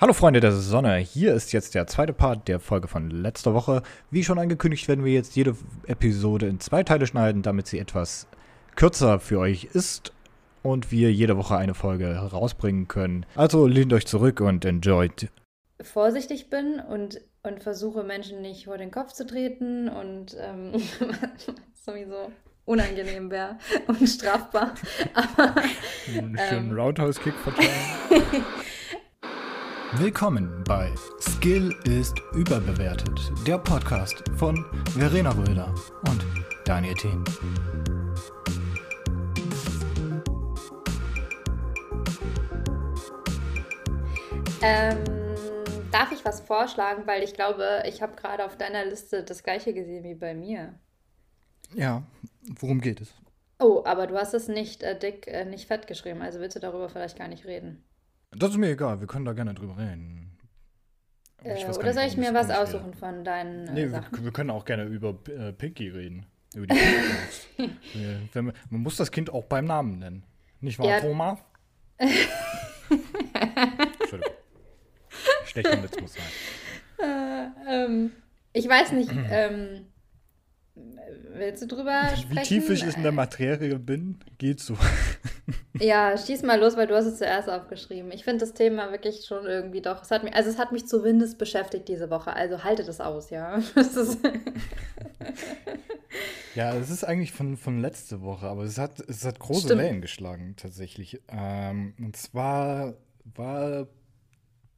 Hallo Freunde der Sonne, hier ist jetzt der zweite Part der Folge von letzter Woche. Wie schon angekündigt, werden wir jetzt jede Episode in zwei Teile schneiden, damit sie etwas kürzer für euch ist und wir jede Woche eine Folge herausbringen können. Also lehnt euch zurück und enjoyt. Vorsichtig bin und, und versuche Menschen nicht vor den Kopf zu treten und ähm, sowieso unangenehm wäre und strafbar. Aber, Einen schönen ähm, Roundhouse-Kick verteilen. Willkommen bei Skill ist überbewertet, der Podcast von Verena Röder und Daniel Thien. Ähm, darf ich was vorschlagen, weil ich glaube, ich habe gerade auf deiner Liste das gleiche gesehen wie bei mir. Ja, worum geht es? Oh, aber du hast es nicht äh, dick, äh, nicht fett geschrieben, also willst du darüber vielleicht gar nicht reden. Das ist mir egal, wir können da gerne drüber reden. Äh, oder soll ich mir was aussuchen von deinen äh, nee, Sachen? Wir, wir, können auch gerne über äh, Pinky reden. Über die wir, man, man muss das Kind auch beim Namen nennen. Nicht wahr, ja. Thomas? Entschuldigung. Schlechter Witz muss sein. Äh, ähm, ich weiß nicht, ähm, Willst du drüber Wie sprechen? Wie tief ich in der Materie bin, geht so. ja, schieß mal los, weil du hast es zuerst aufgeschrieben. Ich finde das Thema wirklich schon irgendwie doch. Es hat mich, also es hat mich zumindest beschäftigt diese Woche. Also haltet es aus, ja. ja, es ist eigentlich von, von letzte Woche, aber es hat, es hat große Stimmt. Wellen geschlagen tatsächlich. Ähm, und zwar war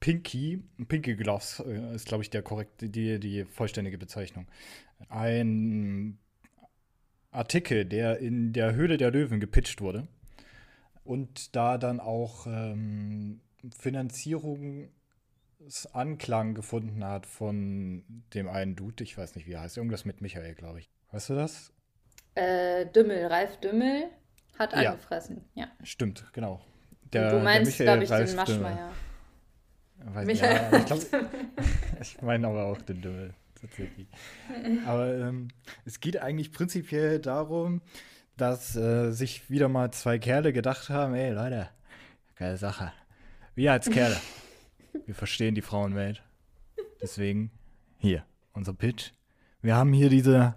Pinky, Pinky Gloves äh, ist, glaube ich, der korrekte, die, die vollständige Bezeichnung ein Artikel, der in der Höhle der Löwen gepitcht wurde und da dann auch ähm, Finanzierungsanklang gefunden hat von dem einen Dude, ich weiß nicht, wie er heißt, irgendwas mit Michael, glaube ich. Weißt du das? Äh, Dümmel, Ralf Dümmel hat angefressen, ja. Stimmt, genau. Der, du meinst, glaube ich, den Maschmeier. Michael. Ja, ich, ich meine aber auch den Dümmel tatsächlich. Aber ähm, es geht eigentlich prinzipiell darum, dass äh, sich wieder mal zwei Kerle gedacht haben, ey Leute, geile Sache. Wir als Kerle, wir verstehen die Frauenwelt. Deswegen hier, unser Pitch. Wir haben hier diese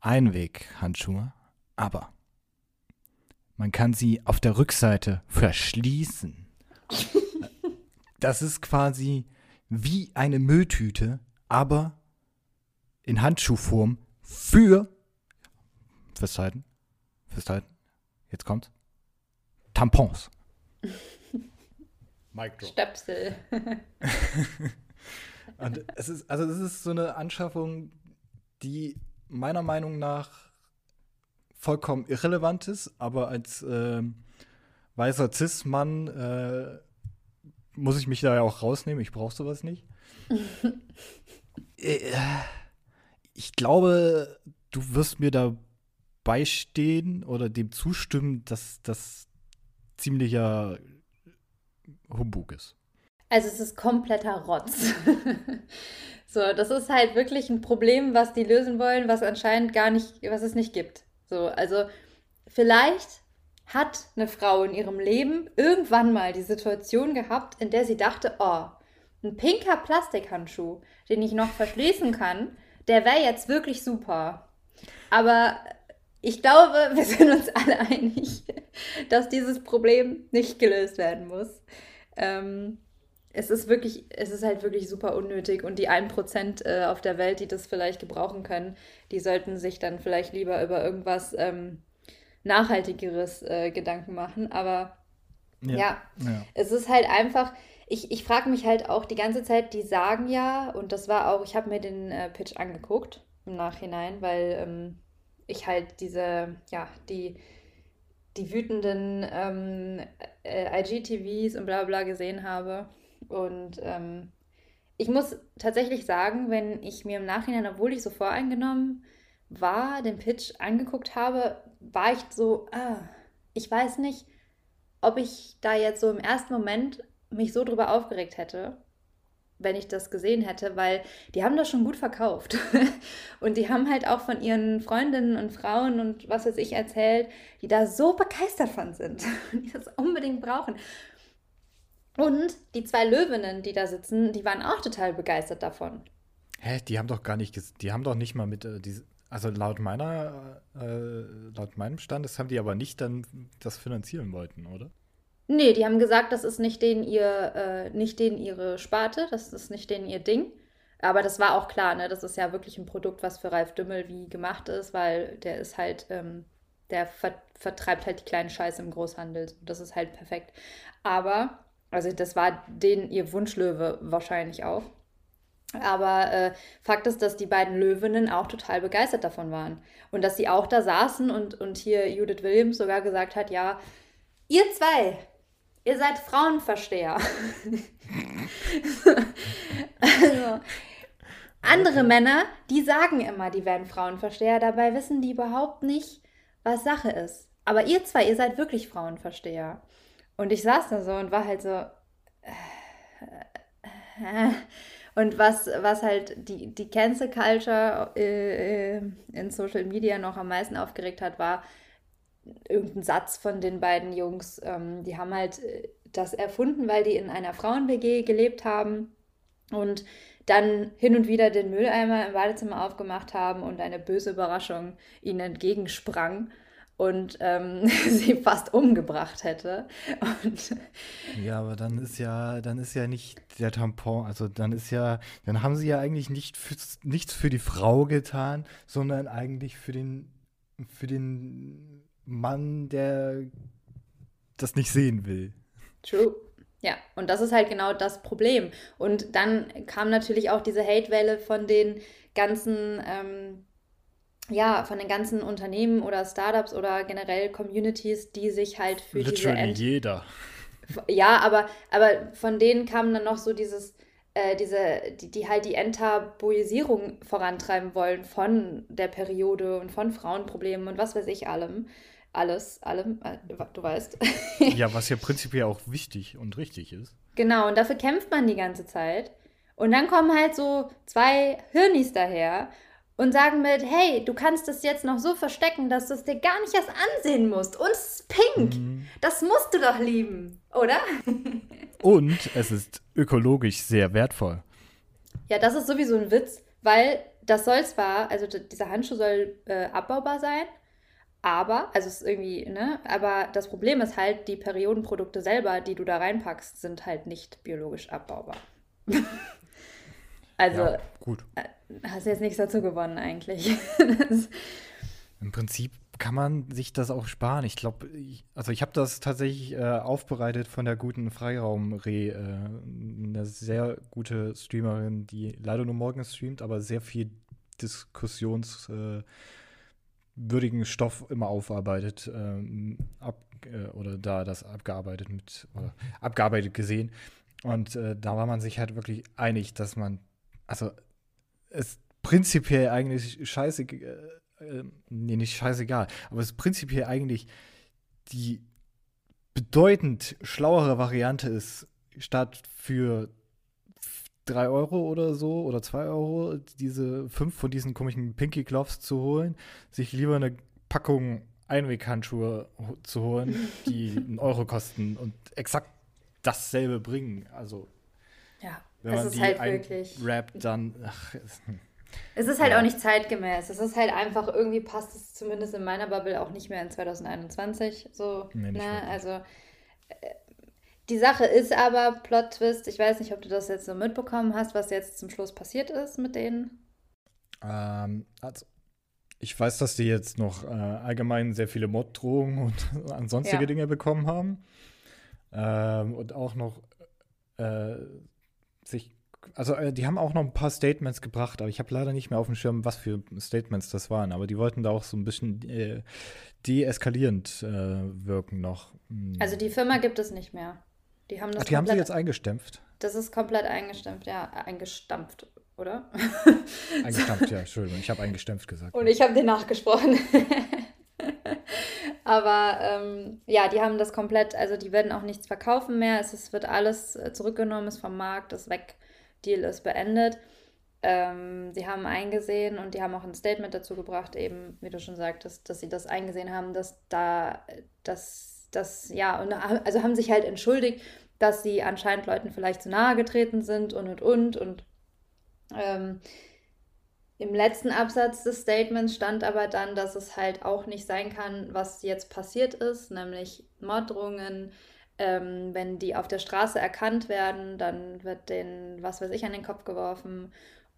Einweghandschuhe, aber man kann sie auf der Rückseite verschließen. Das ist quasi wie eine Mülltüte, aber in Handschuhform für festhalten, festhalten, jetzt kommt Tampons. Mic drop. Stöpsel. Und es ist, also es ist so eine Anschaffung, die meiner Meinung nach vollkommen irrelevant ist, aber als äh, weißer Cis-Mann äh, muss ich mich da ja auch rausnehmen. Ich brauche sowas nicht. ich glaube, du wirst mir da beistehen oder dem zustimmen, dass das ziemlicher Humbug ist. Also es ist kompletter Rotz. so, das ist halt wirklich ein Problem, was die lösen wollen, was anscheinend gar nicht, was es nicht gibt. So, also vielleicht hat eine Frau in ihrem Leben irgendwann mal die Situation gehabt, in der sie dachte, oh, ein pinker Plastikhandschuh, den ich noch verschließen kann, der wäre jetzt wirklich super. Aber ich glaube, wir sind uns alle einig, dass dieses Problem nicht gelöst werden muss. Ähm, es ist wirklich, es ist halt wirklich super unnötig und die 1% äh, auf der Welt, die das vielleicht gebrauchen können, die sollten sich dann vielleicht lieber über irgendwas ähm, Nachhaltigeres äh, Gedanken machen. Aber ja, ja, ja, es ist halt einfach, ich, ich frage mich halt auch die ganze Zeit, die sagen ja, und das war auch, ich habe mir den äh, Pitch angeguckt im Nachhinein, weil ähm, ich halt diese, ja, die, die wütenden ähm, äh, IGTVs und bla bla gesehen habe. Und ähm, ich muss tatsächlich sagen, wenn ich mir im Nachhinein, obwohl ich so voreingenommen war, den Pitch angeguckt habe, war ich so, ah, ich weiß nicht, ob ich da jetzt so im ersten Moment mich so drüber aufgeregt hätte, wenn ich das gesehen hätte, weil die haben das schon gut verkauft. und die haben halt auch von ihren Freundinnen und Frauen und was weiß ich erzählt, die da so begeistert von sind, die das unbedingt brauchen. Und die zwei Löwinnen, die da sitzen, die waren auch total begeistert davon. Hä, die haben doch gar nicht, die haben doch nicht mal mit, äh, diese, also laut meiner, äh, laut meinem Stand, das haben die aber nicht dann das finanzieren wollten, oder? Nee, die haben gesagt, das ist nicht denen ihr, äh, nicht denen ihre Sparte, das ist nicht denen ihr Ding. Aber das war auch klar, ne? Das ist ja wirklich ein Produkt, was für Ralf Dümmel wie gemacht ist, weil der ist halt, ähm, der ver vertreibt halt die kleinen Scheiße im Großhandel. Das ist halt perfekt. Aber, also das war denen ihr Wunschlöwe wahrscheinlich auch. Aber äh, Fakt ist, dass die beiden Löwinnen auch total begeistert davon waren. Und dass sie auch da saßen und, und hier Judith Williams sogar gesagt hat, ja, ihr zwei, ihr seid Frauenversteher. also, andere Männer, die sagen immer, die werden Frauenversteher, dabei wissen die überhaupt nicht, was Sache ist. Aber ihr zwei, ihr seid wirklich Frauenversteher. Und ich saß da so und war halt so. Äh, äh, und was, was halt die, die Cancel Culture äh, in Social Media noch am meisten aufgeregt hat, war irgendein Satz von den beiden Jungs. Ähm, die haben halt äh, das erfunden, weil die in einer Frauen-WG gelebt haben und dann hin und wieder den Mülleimer im Badezimmer aufgemacht haben und eine böse Überraschung ihnen entgegensprang und ähm, sie fast umgebracht hätte. Und ja, aber dann ist ja, dann ist ja nicht der Tampon, also dann ist ja, dann haben sie ja eigentlich nicht für, nichts für die Frau getan, sondern eigentlich für den, für den Mann, der das nicht sehen will. True. Ja, und das ist halt genau das Problem. Und dann kam natürlich auch diese Hate-Welle von den ganzen ähm, ja, von den ganzen Unternehmen oder Startups oder generell Communities, die sich halt für Literally diese End jeder. Ja, aber, aber von denen kam dann noch so dieses, äh, diese, die, die halt die Enttabuisierung vorantreiben wollen von der Periode und von Frauenproblemen und was weiß ich allem. Alles, allem, äh, du weißt. ja, was ja prinzipiell auch wichtig und richtig ist. Genau, und dafür kämpft man die ganze Zeit. Und dann kommen halt so zwei Hirnis daher und sagen mit, hey, du kannst es jetzt noch so verstecken, dass du es dir gar nicht erst ansehen musst. Und es ist pink. Mhm. Das musst du doch lieben, oder? Und es ist ökologisch sehr wertvoll. Ja, das ist sowieso ein Witz, weil das soll zwar, also dieser Handschuh soll äh, abbaubar sein, aber, also es ist irgendwie, ne, aber das Problem ist halt, die Periodenprodukte selber, die du da reinpackst, sind halt nicht biologisch abbaubar. also, ja, gut. Äh, hast jetzt nichts dazu gewonnen eigentlich. Im Prinzip kann man sich das auch sparen. Ich glaube, also ich habe das tatsächlich äh, aufbereitet von der guten Freiraum-Re, äh, eine sehr gute Streamerin, die leider nur morgens streamt, aber sehr viel diskussionswürdigen äh, Stoff immer aufarbeitet, ähm, ab, äh, oder da das abgearbeitet mit, oder abgearbeitet gesehen. Und äh, da war man sich halt wirklich einig, dass man, also es prinzipiell eigentlich scheiße, äh, nee, nicht scheißegal, aber es prinzipiell eigentlich die bedeutend schlauere Variante ist, statt für 3 Euro oder so oder 2 Euro diese fünf von diesen komischen Pinky Gloves zu holen, sich lieber eine Packung Einweghandschuhe zu holen, die einen Euro kosten und exakt dasselbe bringen. Also ja. Wenn es man ist die halt wirklich. Rappt, dann. Ach, es ist halt ja. auch nicht zeitgemäß. Es ist halt einfach, irgendwie passt es zumindest in meiner Bubble auch nicht mehr in 2021. So, nee, ne? Also äh, die Sache ist aber, Plot Twist, ich weiß nicht, ob du das jetzt so mitbekommen hast, was jetzt zum Schluss passiert ist mit denen. Ähm, also ich weiß, dass die jetzt noch äh, allgemein sehr viele Morddrohungen und sonstige ja. Dinge bekommen haben. Ähm, und auch noch äh, sich also äh, die haben auch noch ein paar Statements gebracht, aber ich habe leider nicht mehr auf dem Schirm, was für Statements das waren. Aber die wollten da auch so ein bisschen äh, deeskalierend äh, wirken noch. Hm. Also die Firma gibt es nicht mehr. Die haben das Ach, die haben sie jetzt eingestampft. Das ist komplett eingestampft, ja, eingestampft, oder? eingestampft, ja, Entschuldigung, ich habe eingestampft gesagt. Und ich habe den nachgesprochen. Aber ähm, ja, die haben das komplett, also die werden auch nichts verkaufen mehr. Es, es wird alles äh, zurückgenommen, ist vom Markt, ist weg, Deal ist beendet. Ähm, sie haben eingesehen und die haben auch ein Statement dazu gebracht, eben, wie du schon sagtest, dass sie das eingesehen haben, dass da, dass das, ja, und also haben sich halt entschuldigt, dass sie anscheinend Leuten vielleicht zu nahe getreten sind und und und. Und ähm, im letzten Absatz des Statements stand aber dann, dass es halt auch nicht sein kann, was jetzt passiert ist, nämlich Morddrohungen. Ähm, wenn die auf der Straße erkannt werden, dann wird denen, was weiß ich, an den Kopf geworfen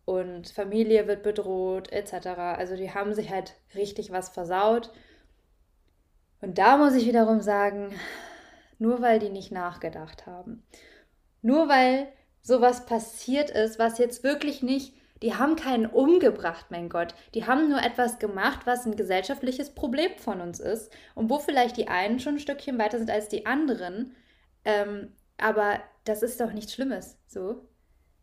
und Familie wird bedroht, etc. Also die haben sich halt richtig was versaut. Und da muss ich wiederum sagen, nur weil die nicht nachgedacht haben. Nur weil sowas passiert ist, was jetzt wirklich nicht, die haben keinen umgebracht, mein Gott. Die haben nur etwas gemacht, was ein gesellschaftliches Problem von uns ist und wo vielleicht die einen schon ein Stückchen weiter sind als die anderen. Ähm, aber das ist doch nichts Schlimmes, so.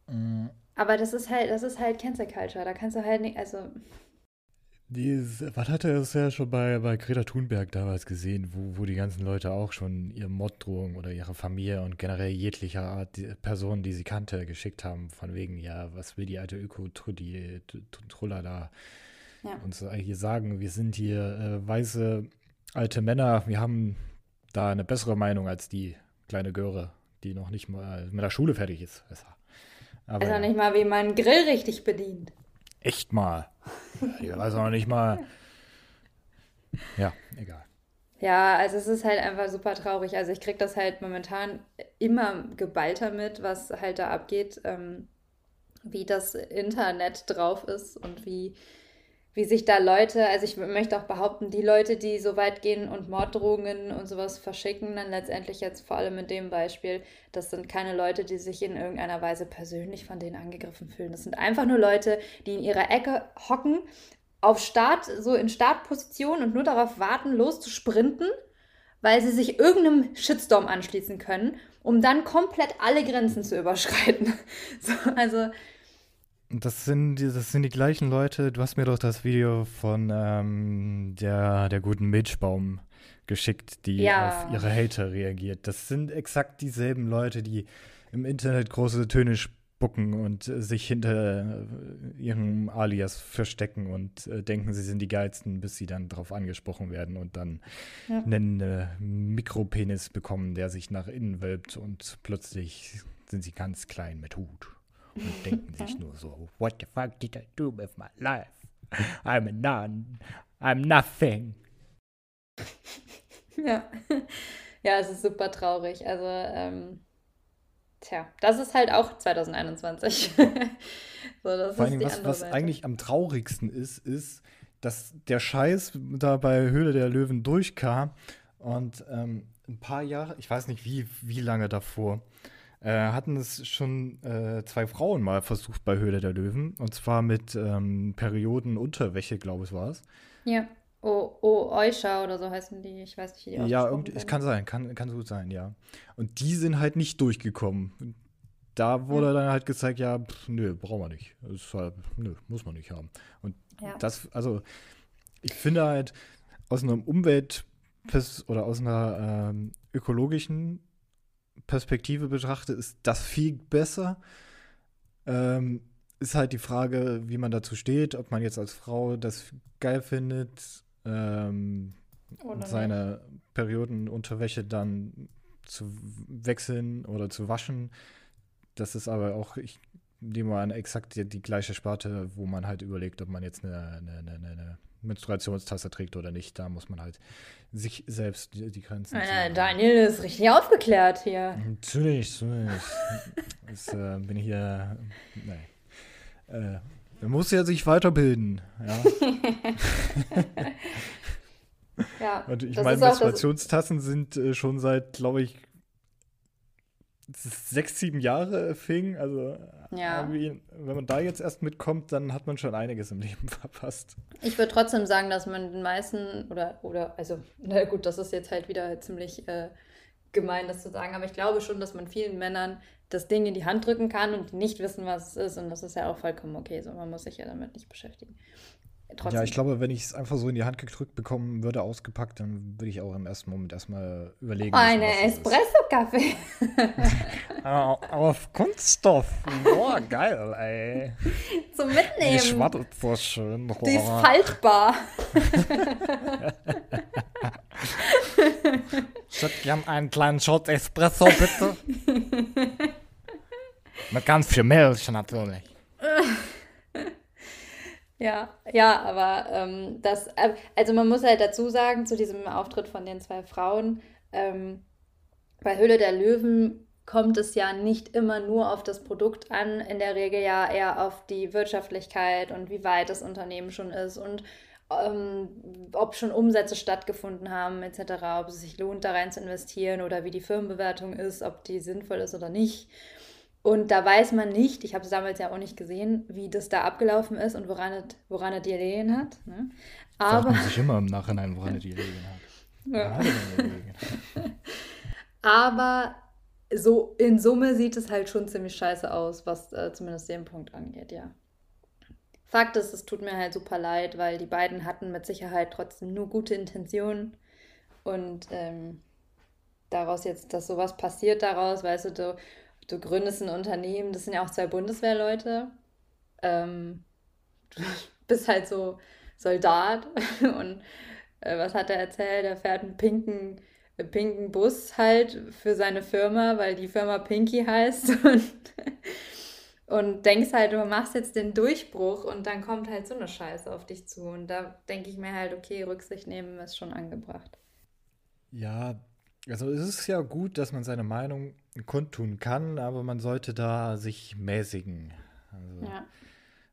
Mhm. Aber das ist halt, das ist halt Cancel Culture. Da kannst du halt nicht, also was hat er es ja schon bei, bei Greta Thunberg damals gesehen, wo, wo die ganzen Leute auch schon ihre Morddrohungen oder ihre Familie und generell jeglicher Art die Personen, die sie kannte, geschickt haben, von wegen, ja, was will die alte Öko-Truller da ja. uns hier sagen? Wir sind hier äh, weiße alte Männer, wir haben da eine bessere Meinung als die kleine Göre, die noch nicht mal mit der Schule fertig ist. Besser. Aber, also nicht mal, wie man einen Grill richtig bedient. Echt mal. Ich weiß auch nicht mal. Ja, egal. Ja, also es ist halt einfach super traurig. Also ich kriege das halt momentan immer geballter mit, was halt da abgeht, ähm, wie das Internet drauf ist und wie wie sich da Leute, also ich möchte auch behaupten, die Leute, die so weit gehen und Morddrohungen und sowas verschicken, dann letztendlich jetzt vor allem in dem Beispiel, das sind keine Leute, die sich in irgendeiner Weise persönlich von denen angegriffen fühlen. Das sind einfach nur Leute, die in ihrer Ecke hocken, auf Start, so in Startposition und nur darauf warten, loszusprinten, weil sie sich irgendeinem Shitstorm anschließen können, um dann komplett alle Grenzen zu überschreiten. So, also das sind, die, das sind die gleichen Leute. Du hast mir doch das Video von ähm, der, der guten Milchbaum geschickt, die ja. auf ihre Hater reagiert. Das sind exakt dieselben Leute, die im Internet große Töne spucken und äh, sich hinter äh, ihrem Alias verstecken und äh, denken, sie sind die geilsten, bis sie dann darauf angesprochen werden und dann ja. einen äh, Mikropenis bekommen, der sich nach innen wölbt und plötzlich sind sie ganz klein mit Hut und denken sich nur so, what the fuck did I do with my life? I'm a nun. I'm nothing. Ja. Ja, es ist super traurig. Also, ähm, tja, das ist halt auch 2021. so, das Vor allem, was, was eigentlich am traurigsten ist, ist, dass der Scheiß da bei Höhle der Löwen durchkam und ähm, ein paar Jahre, ich weiß nicht wie, wie lange davor, äh, hatten es schon äh, zwei Frauen mal versucht bei Höhle der Löwen. Und zwar mit ähm, Periodenunterwäsche, glaube ich, war es. Ja. Oh, oh, Euscha oder so heißen die. Ich weiß nicht, wie die Ja, irgendwie, es kann sein, kann, kann so gut sein, ja. Und die sind halt nicht durchgekommen. Da wurde ja. dann halt gezeigt, ja, pff, nö, brauchen wir nicht. Ist halt, nö, muss man nicht haben. Und ja. das, also, ich finde halt, aus einem Umwelt- oder aus einer ähm, ökologischen Perspektive betrachte, ist das viel besser. Ähm, ist halt die Frage, wie man dazu steht, ob man jetzt als Frau das geil findet, ähm, seine Periodenunterwäsche dann zu wechseln oder zu waschen. Das ist aber auch, ich nehme mal an, exakt die, die, gleiche Sparte, wo man halt überlegt, ob man jetzt eine, eine, eine, eine Menstruationstasse trägt oder nicht. Da muss man halt sich selbst die, die Grenzen äh, Daniel ist richtig aufgeklärt hier. Natürlich, natürlich. das, äh, bin ich hier. Nein. Äh, man muss ja sich weiterbilden. Ja. ja Und ich meine, Menstruationstassen sind äh, schon seit, glaube ich, sechs, sieben Jahre fing. Also ja. wenn man da jetzt erst mitkommt, dann hat man schon einiges im Leben verpasst. Ich würde trotzdem sagen, dass man den meisten oder, oder also, na gut, das ist jetzt halt wieder ziemlich äh, gemein, das zu sagen, aber ich glaube schon, dass man vielen Männern das Ding in die Hand drücken kann und die nicht wissen, was es ist. Und das ist ja auch vollkommen okay. So, man muss sich ja damit nicht beschäftigen. Trotzdem. Ja, ich glaube, wenn ich es einfach so in die Hand gedrückt bekommen würde, ausgepackt, dann würde ich auch im ersten Moment erstmal überlegen. Eine Espresso-Kaffee. Auf Kunststoff. Boah, geil, ey. Zum Mitnehmen. Die schwattelt so schön. Boah. Die ist faltbar. Ich hätte gern einen kleinen Shot Espresso, bitte. Mit ganz viel Milch natürlich. Ja, ja, aber ähm, das, äh, also man muss halt dazu sagen, zu diesem Auftritt von den zwei Frauen, ähm, bei Höhle der Löwen kommt es ja nicht immer nur auf das Produkt an, in der Regel ja eher auf die Wirtschaftlichkeit und wie weit das Unternehmen schon ist und ähm, ob schon Umsätze stattgefunden haben etc., ob es sich lohnt, da rein zu investieren oder wie die Firmenbewertung ist, ob die sinnvoll ist oder nicht. Und da weiß man nicht, ich habe es damals ja auch nicht gesehen, wie das da abgelaufen ist und woran es, woran es die gelegen hat. Ne? Aber Fragt man sich immer im Nachhinein, woran es die gelegen hat. Ja. Aber so in Summe sieht es halt schon ziemlich scheiße aus, was äh, zumindest den Punkt angeht, ja. Fakt ist, es tut mir halt super leid, weil die beiden hatten mit Sicherheit trotzdem nur gute Intentionen. Und ähm, daraus jetzt, dass sowas passiert daraus, weißt du, du, du gründest ein Unternehmen, das sind ja auch zwei Bundeswehrleute. Ähm, du bist halt so Soldat und äh, was hat er erzählt? Er fährt einen pinken, einen pinken Bus halt für seine Firma, weil die Firma Pinky heißt. Und und denkst halt, du machst jetzt den Durchbruch und dann kommt halt so eine Scheiße auf dich zu. Und da denke ich mir halt, okay, Rücksicht nehmen ist schon angebracht. Ja, also es ist ja gut, dass man seine Meinung kundtun kann, aber man sollte da sich mäßigen. Also, ja.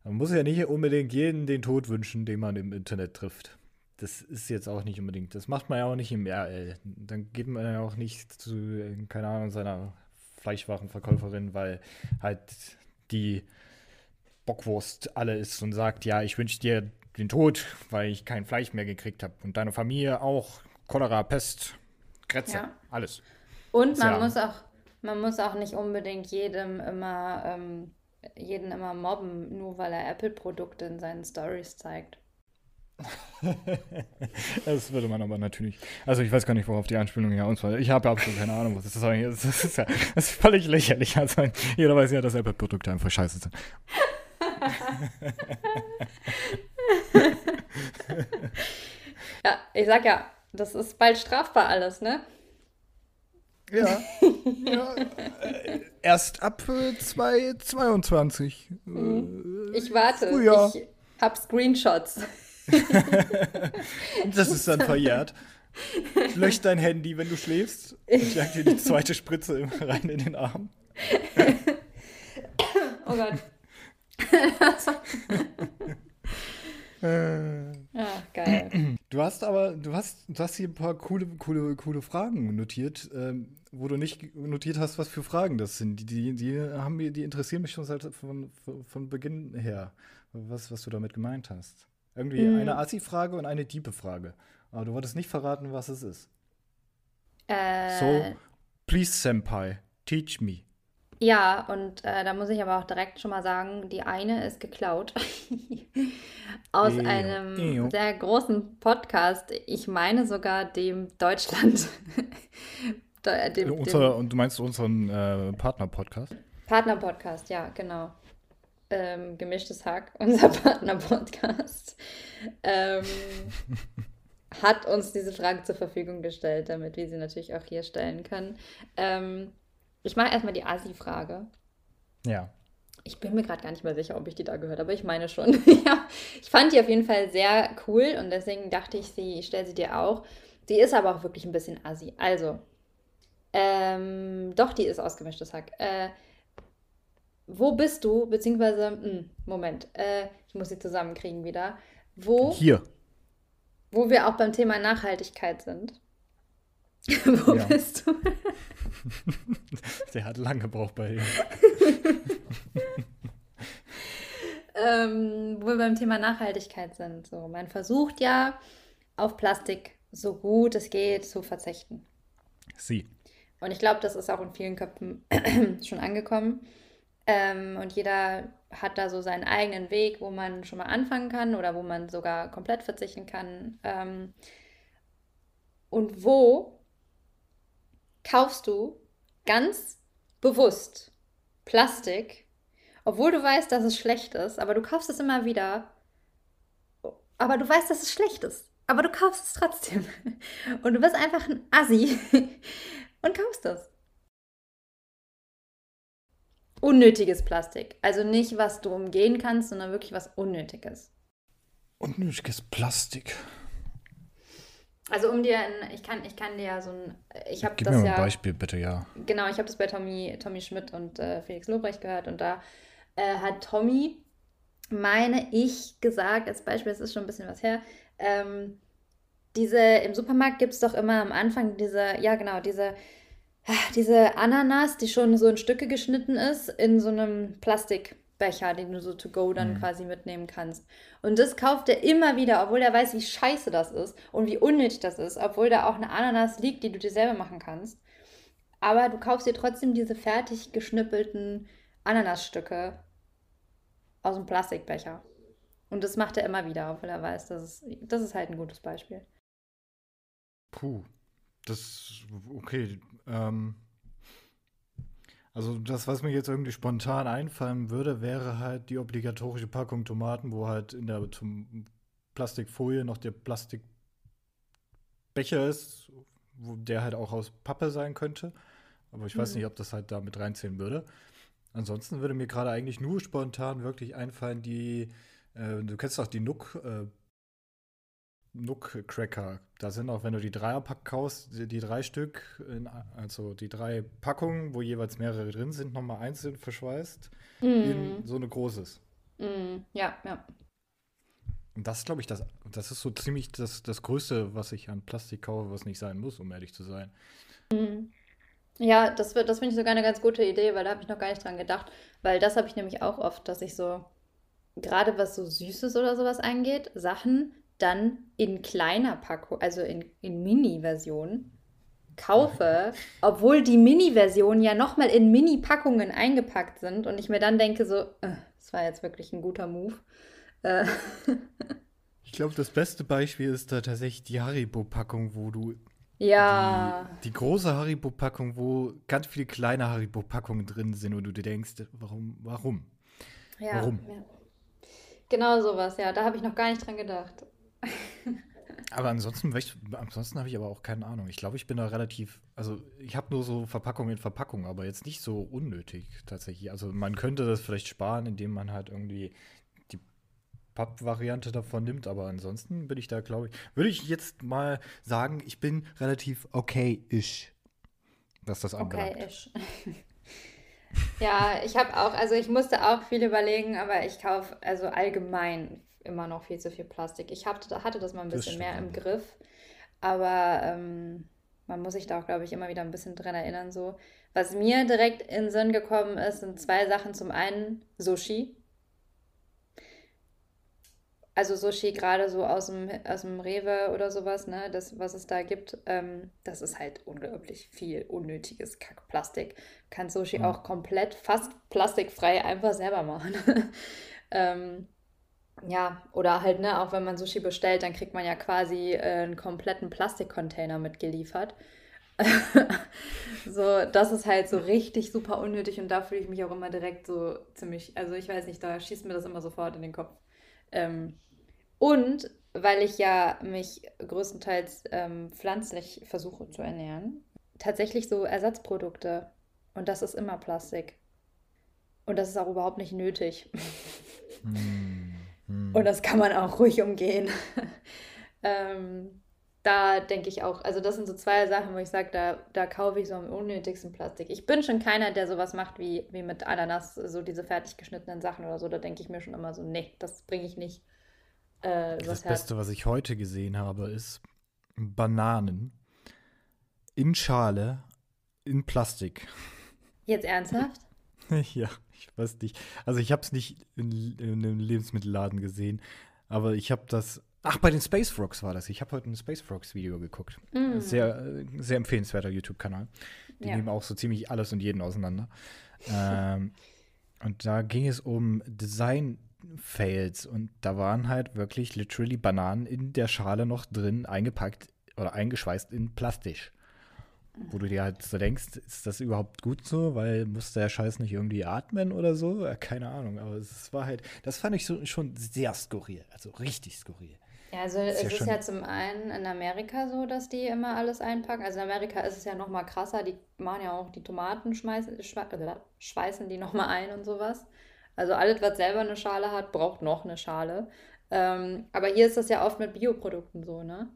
Man muss ja nicht unbedingt jeden den Tod wünschen, den man im Internet trifft. Das ist jetzt auch nicht unbedingt. Das macht man ja auch nicht im RL. Dann geht man ja auch nicht zu, keine Ahnung, seiner Fleischwarenverkäuferin, weil halt die Bockwurst alle ist und sagt, ja, ich wünsche dir den Tod, weil ich kein Fleisch mehr gekriegt habe. Und deine Familie auch. Cholera, Pest, Kretze, ja. alles. Und man ja. muss auch, man muss auch nicht unbedingt jedem immer, ähm, jeden immer mobben, nur weil er Apple-Produkte in seinen Stories zeigt. das würde man aber natürlich. Also ich weiß gar nicht, worauf die Anspielung hier uns war. Ich habe absolut keine Ahnung, was das ist. Das ist, ja, das ist völlig lächerlich. Also jeder weiß ja, dass Apple-Produkte einfach scheiße sind. ja, ich sag ja, das ist bald strafbar alles, ne? Ja. ja äh, erst ab äh, 2022. Mhm. Ich warte. Frühjahr. Ich hab Screenshots. das ist dann verjährt. Lösch dein Handy, wenn du schläfst. Ich jag dir die zweite Spritze rein in den Arm. oh Gott. Ah, geil. Du hast aber, du hast, du hast hier ein paar coole, coole, coole Fragen notiert, ähm, wo du nicht notiert hast, was für Fragen das sind. Die, die, die haben mir, die interessieren mich schon seit von, von Beginn her, was, was du damit gemeint hast. Irgendwie mhm. eine Assi-Frage und eine Diebe-Frage. Aber du wolltest nicht verraten, was es ist. Äh, so, please, Senpai, teach me. Ja, und äh, da muss ich aber auch direkt schon mal sagen, die eine ist geklaut aus Ew. einem Ew. sehr großen Podcast. Ich meine sogar dem Deutschland. dem, dem, Unser, und du meinst unseren äh, Partner-Podcast? Partner-Podcast, ja, genau ähm, Gemischtes Hack, unser Partner-Podcast, ähm, hat uns diese Frage zur Verfügung gestellt, damit wir sie natürlich auch hier stellen können. Ähm, ich mache erstmal die Asi-Frage. Ja. Ich bin mir gerade gar nicht mehr sicher, ob ich die da gehört aber ich meine schon. ja, ich fand die auf jeden Fall sehr cool und deswegen dachte ich, sie, ich stelle sie dir auch. Die ist aber auch wirklich ein bisschen assi. Also, ähm, doch, die ist ausgemischtes Hack. Äh, wo bist du, beziehungsweise, mh, hm, Moment, äh, ich muss sie zusammenkriegen wieder. Wo? Hier. Wo wir auch beim Thema Nachhaltigkeit sind. wo bist du? Der hat lange gebraucht bei ihm. ähm, wo wir beim Thema Nachhaltigkeit sind. So, man versucht ja auf Plastik so gut es geht zu verzichten. Sie. Und ich glaube, das ist auch in vielen Köpfen schon angekommen. Ähm, und jeder hat da so seinen eigenen Weg, wo man schon mal anfangen kann oder wo man sogar komplett verzichten kann. Ähm, und wo kaufst du ganz bewusst Plastik, obwohl du weißt, dass es schlecht ist, aber du kaufst es immer wieder. Aber du weißt, dass es schlecht ist. Aber du kaufst es trotzdem. Und du bist einfach ein Assi und kaufst das. Unnötiges Plastik. Also nicht, was du umgehen kannst, sondern wirklich was Unnötiges. Unnötiges Plastik. Also um dir, ein, ich kann, ich kann dir ja so ein, ich habe Gib das mir mal ja, ein Beispiel, bitte, ja. genau, ich habe das bei Tommy, Tommy Schmidt und äh, Felix Lobrecht gehört und da äh, hat Tommy, meine ich, gesagt, als Beispiel, das ist schon ein bisschen was her, ähm, diese, im Supermarkt gibt es doch immer am Anfang diese, ja genau, diese, diese Ananas, die schon so in Stücke geschnitten ist, in so einem Plastikbecher, den du so to go dann Mhm. quasi mitnehmen kannst. Und das kauft er immer wieder, obwohl er weiß, wie scheiße das ist und wie unnötig das ist, obwohl da auch eine Ananas liegt, die du dir selber machen kannst. Aber du kaufst dir trotzdem diese fertig geschnippelten Ananasstücke aus dem Plastikbecher. Und das macht er immer wieder, obwohl er weiß, das ist, das ist halt ein gutes Beispiel. Puh, das, okay. Ähm, also das, was mir jetzt irgendwie spontan einfallen würde, wäre halt die obligatorische Packung Tomaten, wo halt in der Plastikfolie noch der Plastikbecher ist, wo der halt auch aus Pappe sein könnte. Aber ich weiß Mhm. nicht, ob das halt da mit reinzählen würde. Ansonsten würde mir gerade eigentlich nur spontan wirklich einfallen, die, äh, du kennst doch die Nook, äh, Nook-Cracker. Da sind auch, wenn du die Dreierpack kaufst, die, die drei Stück, in, also die drei Packungen, wo jeweils mehrere drin sind, nochmal einzeln verschweißt, in so eine großes. Mm, ja, ja. Und das glaube ich, das, das ist so ziemlich das, das Größte, was ich an Plastik kaufe, was nicht sein muss, um ehrlich zu sein. Ja, das, wird- das finde ich sogar eine ganz gute Idee, weil da habe ich noch gar nicht dran gedacht. Weil das habe ich nämlich auch oft, dass ich so, gerade was so Süßes oder sowas angeht, Sachen dann in kleiner Packung, also in, in Mini-Version kaufe, obwohl die Mini-Versionen ja nochmal in Mini-Packungen eingepackt sind und ich mir dann denke so, äh, das war jetzt wirklich ein guter Move. Äh, Ich glaube, das beste Beispiel ist da tatsächlich die Haribo-Packung, wo du ja, die, die große Haribo-Packung, wo ganz viele kleine Haribo-Packungen drin sind und du dir denkst, warum, warum? ja, warum? ja. Genau sowas, ja, da habe ich noch gar nicht dran gedacht. Aber ansonsten, ansonsten habe ich aber auch keine Ahnung. Ich glaube, ich bin da relativ, also ich habe nur so Verpackung in Verpackung, aber jetzt nicht so unnötig tatsächlich. Also man könnte das vielleicht sparen, indem man halt irgendwie die Papp-Variante davon nimmt, aber ansonsten bin ich da, glaube ich, würde ich jetzt mal sagen, ich bin relativ okay-ish, was das anbelangt. Okay, ich. Ja, ich habe auch, also ich musste auch viel überlegen, aber ich kaufe also allgemein immer noch viel zu viel Plastik. Ich hab, hatte das mal ein bisschen mehr im. Griff, aber ähm, man muss sich da auch, glaube ich, immer wieder ein bisschen dran erinnern. So. Was mir direkt in den Sinn gekommen ist, sind zwei Sachen. Zum einen Sushi. Also Sushi gerade so aus dem, aus dem Rewe oder sowas, ne, das, was es da gibt, ähm, das ist halt unglaublich viel unnötiges Kackplastik. Kann Sushi Mhm. auch komplett fast plastikfrei einfach selber machen. ähm, ja, oder halt, ne, auch wenn man Sushi bestellt, dann kriegt man ja quasi äh, einen kompletten Plastikcontainer mitgeliefert. So, das ist halt so richtig super unnötig und da fühle ich mich auch immer direkt so ziemlich, also ich weiß nicht, da schießt mir das immer sofort in den Kopf. Ähm, und weil ich ja mich größtenteils ähm, pflanzlich versuche zu ernähren, tatsächlich so Ersatzprodukte. Und das ist immer Plastik. Und das ist auch überhaupt nicht nötig. Hm. Und das kann man auch ruhig umgehen. ähm, da denke ich auch, also das sind so zwei Sachen, wo ich sage, da, da kaufe ich so am unnötigsten Plastik. Ich bin schon keiner, der sowas macht wie, wie mit Ananas, so diese fertig geschnittenen Sachen oder so. Da denke ich mir schon immer so, nee, das bringe ich nicht. Äh, Das Beste, was ich heute gesehen habe, ist Bananen in Schale in Plastik. Jetzt ernsthaft? Ja, ich weiß nicht. Also ich habe es nicht in, in einem Lebensmittelladen gesehen, aber ich habe das. Ach, bei den Space Frogs war das. Ich habe heute ein Space Frogs Video geguckt. Mm. Sehr, sehr empfehlenswerter YouTube-Kanal. Die Ja. nehmen auch so ziemlich alles und jeden auseinander. ähm, und da ging es um Design-Fails und da waren halt wirklich literally Bananen in der Schale noch drin, eingepackt oder eingeschweißt in Plastik. Wo du dir halt so denkst, ist das überhaupt gut so? Weil muss der Scheiß nicht irgendwie atmen oder so? Ja, keine Ahnung. Aber es war halt, das fand ich so, schon sehr skurril. Also richtig skurril. Ja, also ist es ist ja zum einen in Amerika so, dass die immer alles einpacken. Also in Amerika ist es ja noch mal krasser. Die machen ja auch die Tomaten, schmeißen, äh, schweißen die noch mal ein und sowas. Also alles, was selber eine Schale hat, braucht noch eine Schale. Ähm, aber hier ist das ja oft mit Bioprodukten so, ne?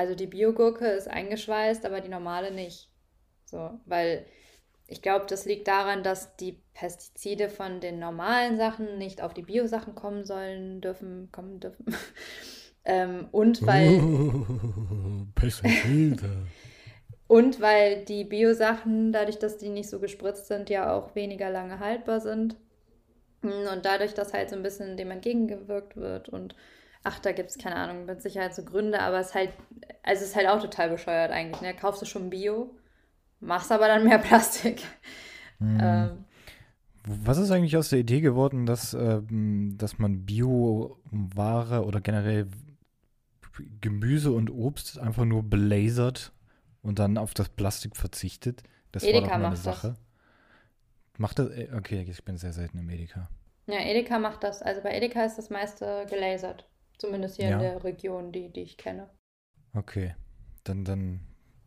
Also die Biogurke ist eingeschweißt, aber die normale nicht. So, weil ich glaube, das liegt daran, dass die Pestizide von den normalen Sachen nicht auf die Biosachen kommen sollen, dürfen, kommen dürfen. ähm, und weil. Pestizide. und weil die Biosachen, dadurch, dass die nicht so gespritzt sind, ja auch weniger lange haltbar sind. Und dadurch, dass halt so ein bisschen dem entgegengewirkt wird und ach, da gibt es keine Ahnung, mit Sicherheit so Gründe, aber es ist halt, also es ist halt auch total bescheuert eigentlich. Ne? Kaufst du schon Bio, machst aber dann mehr Plastik. Mhm. Ähm, Was ist eigentlich aus der Idee geworden, dass, ähm, dass man Bio-Ware oder generell Gemüse und Obst einfach nur belasert und dann auf das Plastik verzichtet? Das Edeka war doch mal eine Sache. Das. Macht das? Äh, okay, ich bin sehr selten im Edeka. Ja, Edeka macht das. Also bei Edeka ist das meiste gelasert. Zumindest hier ja. in der Region, die, die ich kenne. Okay. Dann, dann,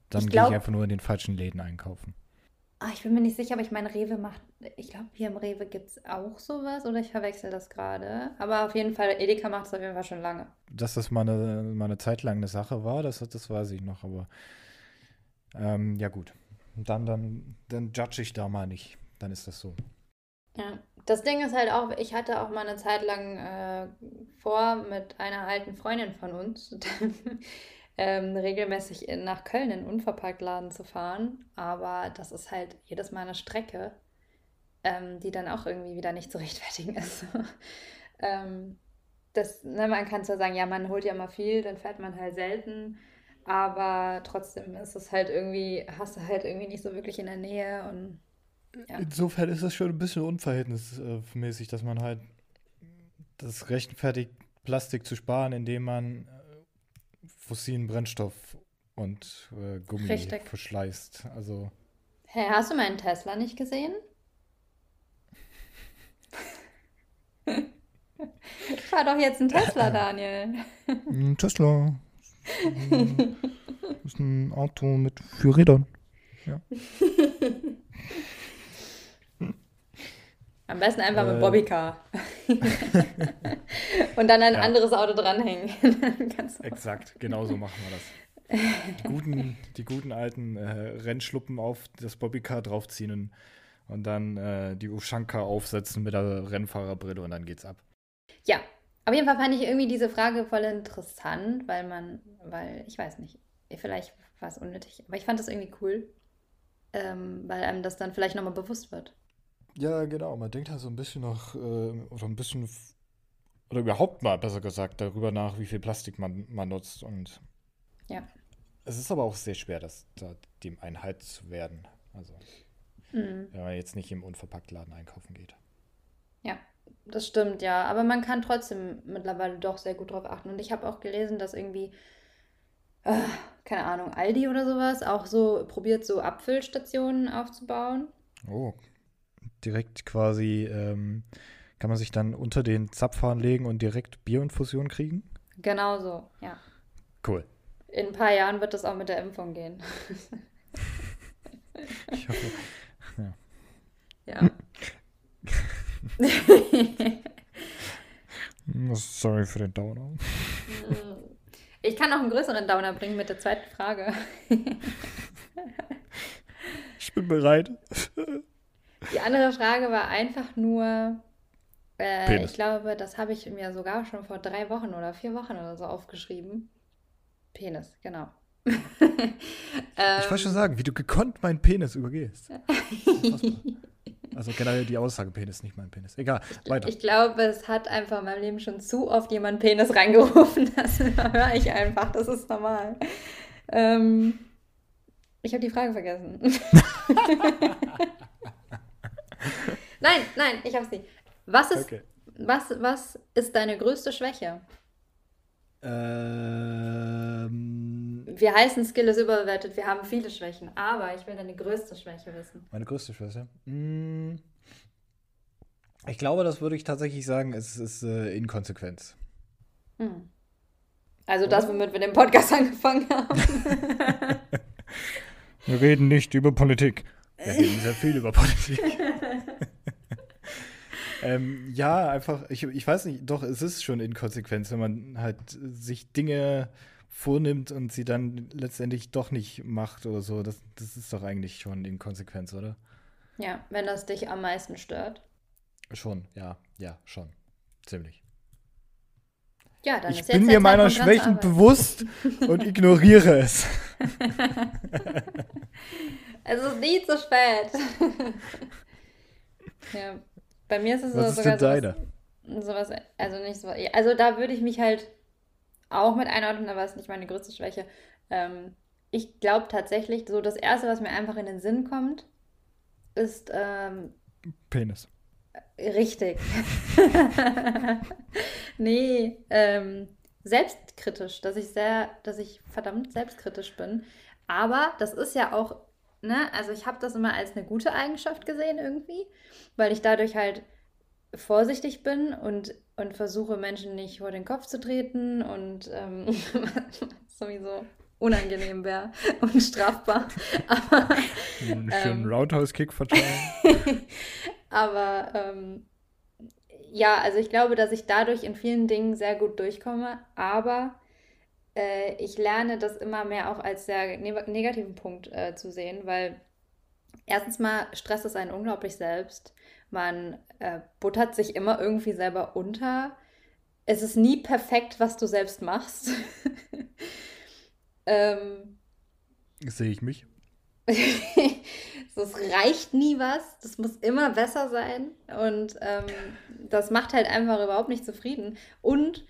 dann gehe ich einfach nur in den falschen Läden einkaufen. Ach, ich bin mir nicht sicher, aber ich meine, Rewe macht. Ich glaube, hier im Rewe gibt es auch sowas oder ich verwechsel das gerade. Aber auf jeden Fall, Edeka macht es auf jeden Fall schon lange. Dass das mal eine, mal eine Zeit lang eine Sache war, das, das weiß ich noch, aber ähm, ja gut. Dann, dann, dann judge ich da mal nicht dann ist das so. Ja, das Ding ist halt auch, ich hatte auch mal eine Zeit lang äh, vor, mit einer alten Freundin von uns ähm, regelmäßig in, nach Köln in Unverpacktladen zu fahren. Aber das ist halt jedes Mal eine Strecke, ähm, die dann auch irgendwie wieder nicht zu rechtfertigen ist. ähm, das, ne, man kann zwar sagen, ja, man holt ja mal viel, dann fährt man halt selten. Aber trotzdem ist es halt irgendwie, hast du halt irgendwie nicht so wirklich in der Nähe und ja. Insofern ist das schon ein bisschen unverhältnismäßig, dass man halt das rechtfertigt, Plastik zu sparen, indem man äh, fossilen Brennstoff und äh, Gummi Richtig. verschleißt. Also. Hey, hast du meinen Tesla nicht gesehen? ich fahr doch jetzt einen Tesla, Daniel. Ein Tesla. Das ist ein Auto mit vier Rädern. Ja. Am besten einfach äh, mit Bobbycar. und dann ein ja. anderes Auto dranhängen. Exakt, genau so machen wir das. Die guten, die guten alten äh, Rennschluppen auf das Bobbycar draufziehen und, und dann äh, die Ushanka aufsetzen mit der Rennfahrerbrille und dann geht's ab. Ja, auf jeden Fall fand ich irgendwie diese Frage voll interessant, weil man, weil, ich weiß nicht, vielleicht war es unnötig, aber ich fand das irgendwie cool, ähm, weil einem das dann vielleicht nochmal bewusst wird. Ja, genau. Man denkt halt so ein bisschen noch, äh, oder ein bisschen, oder überhaupt mal besser gesagt, darüber nach, wie viel Plastik man, man nutzt. Und ja. Es ist aber auch sehr schwer, das, da, dem Einhalt zu werden. Also, mhm. wenn man jetzt nicht im Unverpacktladen einkaufen geht. Ja, das stimmt, ja. Aber man kann trotzdem mittlerweile doch sehr gut drauf achten. Und ich habe auch gelesen, dass irgendwie, äh, keine Ahnung, Aldi oder sowas auch so probiert, so Abfüllstationen aufzubauen. Oh, direkt quasi, ähm, kann man sich dann unter den Zapfhahn legen und direkt Bierinfusion kriegen? Genau so, ja. Cool. In ein paar Jahren wird das auch mit der Impfung gehen. ich hoffe. Ja. Ja. Sorry für den Downer. Ich kann noch einen größeren Downer bringen mit der zweiten Frage. ich bin bereit. Die andere Frage war einfach nur, äh, ich glaube, das habe ich mir sogar schon vor drei Wochen oder vier Wochen oder so aufgeschrieben. Penis, genau. ich wollte schon sagen, wie du gekonnt meinen Penis übergehst. also generell die Aussage, Penis, nicht mein Penis. Egal, weiter. Ich glaube, es hat einfach in meinem Leben schon zu oft jemand Penis reingerufen. Das höre ich einfach, das ist normal. Ähm, ich habe die Frage vergessen. Nein, nein, ich hab's nicht. Was ist, okay. was, was ist deine größte Schwäche? Ähm, wir heißen Skill ist überbewertet, wir haben viele Schwächen, aber ich will deine größte Schwäche wissen. Meine größte Schwäche? Hm, ich glaube, das würde ich tatsächlich sagen, es ist äh, Inkonsequenz. Hm. Also das, womit wir den Podcast angefangen haben. wir reden nicht über Politik. Wir reden sehr viel über Politik. ähm, ja, einfach, ich, ich weiß nicht, doch, es ist schon Inkonsequenz, wenn man halt sich Dinge vornimmt und sie dann letztendlich doch nicht macht oder so. Das, das ist doch eigentlich schon Inkonsequenz, oder? Ja, wenn das dich am meisten stört. Schon, ja, ja, schon. Ziemlich. Ja, dann ich ist bin mir meiner Schwächen bewusst und ignoriere es. es ist nie zu spät. ja, bei mir ist es Was so ist sogar denn sowas, sowas, also nicht so, also da würde ich mich halt auch mit einordnen, aber es ist nicht meine größte Schwäche. Ähm, ich glaube tatsächlich, so das Erste, was mir einfach in den Sinn kommt, ist ähm, Penis. Richtig. nee, ähm, selbstkritisch, dass ich sehr, dass ich verdammt selbstkritisch bin. Aber das ist ja auch, ne, also ich habe das immer als eine gute Eigenschaft gesehen irgendwie, weil ich dadurch halt vorsichtig bin und, und versuche Menschen nicht vor den Kopf zu treten und ähm, sowieso unangenehm wäre und strafbar. Aber, Einen schönen ähm, Roundhouse-Kick verteilen. Aber ähm, ja, also ich glaube, dass ich dadurch in vielen Dingen sehr gut durchkomme, aber äh, ich lerne das immer mehr auch als sehr ne negativen Punkt äh, zu sehen, weil erstens mal stresst es einen unglaublich selbst. Man äh, buttert sich immer irgendwie selber unter. Es ist nie perfekt, was du selbst machst. ähm, Sehe ich mich. Es reicht nie was. Das muss immer besser sein. Und ähm, das macht halt einfach überhaupt nicht zufrieden. Und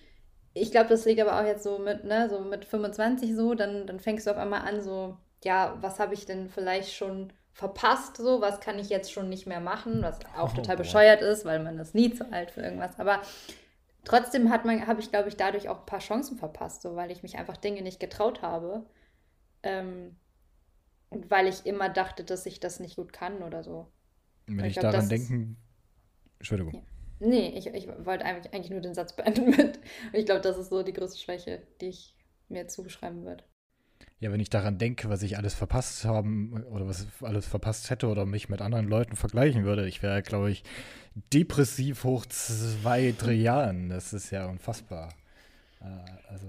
ich glaube, das liegt aber auch jetzt so mit, ne, so mit 25 so, dann, dann fängst du auf einmal an, so, ja, was habe ich denn vielleicht schon verpasst, so, was kann ich jetzt schon nicht mehr machen, was auch oh, total bescheuert ist, weil man ist nie zu alt für irgendwas. Aber trotzdem hat man, habe ich, glaube ich, dadurch auch ein paar Chancen verpasst, so, weil ich mich einfach Dinge nicht getraut habe. Ähm, und weil ich immer dachte, dass ich das nicht gut kann oder so. Wenn ich, ich glaub, daran denken. Entschuldigung. Ja. Nee, ich, ich wollte eigentlich, eigentlich nur den Satz beenden mit. Und ich glaube, das ist so die größte Schwäche, die ich mir zuschreiben würde. Ja, wenn ich daran denke, was ich alles verpasst haben oder was ich alles verpasst hätte oder mich mit anderen Leuten vergleichen würde, ich wäre, glaube ich, depressiv hoch zwei, drei Jahren. Das ist ja unfassbar. Äh, also,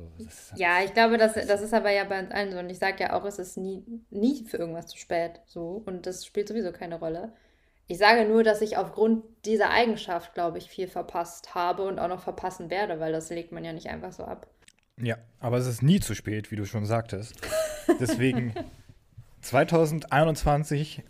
ja, ich glaube, das, das ist aber ja bei uns allen so. Und ich sage ja auch, es ist nie, nie für irgendwas zu spät. So. Und das spielt sowieso keine Rolle. Ich sage nur, dass ich aufgrund dieser Eigenschaft, glaube ich, viel verpasst habe und auch noch verpassen werde, weil das legt man ja nicht einfach so ab. Ja, aber es ist nie zu spät, wie du schon sagtest. Deswegen 2021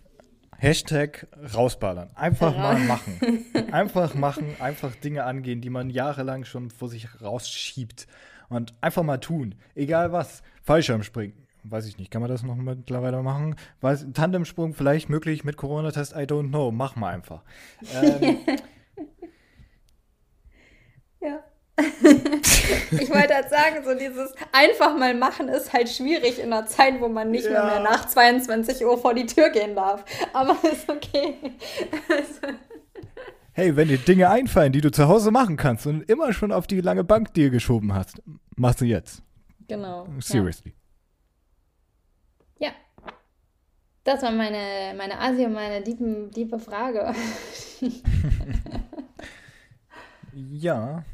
Hashtag rausballern. Einfach mal machen. Einfach machen, einfach Dinge angehen, die man jahrelang schon vor sich rausschiebt. Und einfach mal tun. Egal was. Fallschirmspringen. Weiß ich nicht, kann man das noch mittlerweile machen? Weiß, Tandemsprung vielleicht möglich mit Corona-Test, I don't know. Mach mal einfach. Ähm, ja. ich wollte halt sagen, so dieses einfach mal machen ist halt schwierig in einer Zeit, wo man nicht ja. mehr, mehr nach 22 Uhr vor die Tür gehen darf. Aber ist okay. hey, wenn dir Dinge einfallen, die du zu Hause machen kannst und immer schon auf die lange Bank dir geschoben hast, machst du jetzt. Genau. Seriously. Ja. ja. Das war meine, meine Asi und meine liebe, liebe Frage. ja,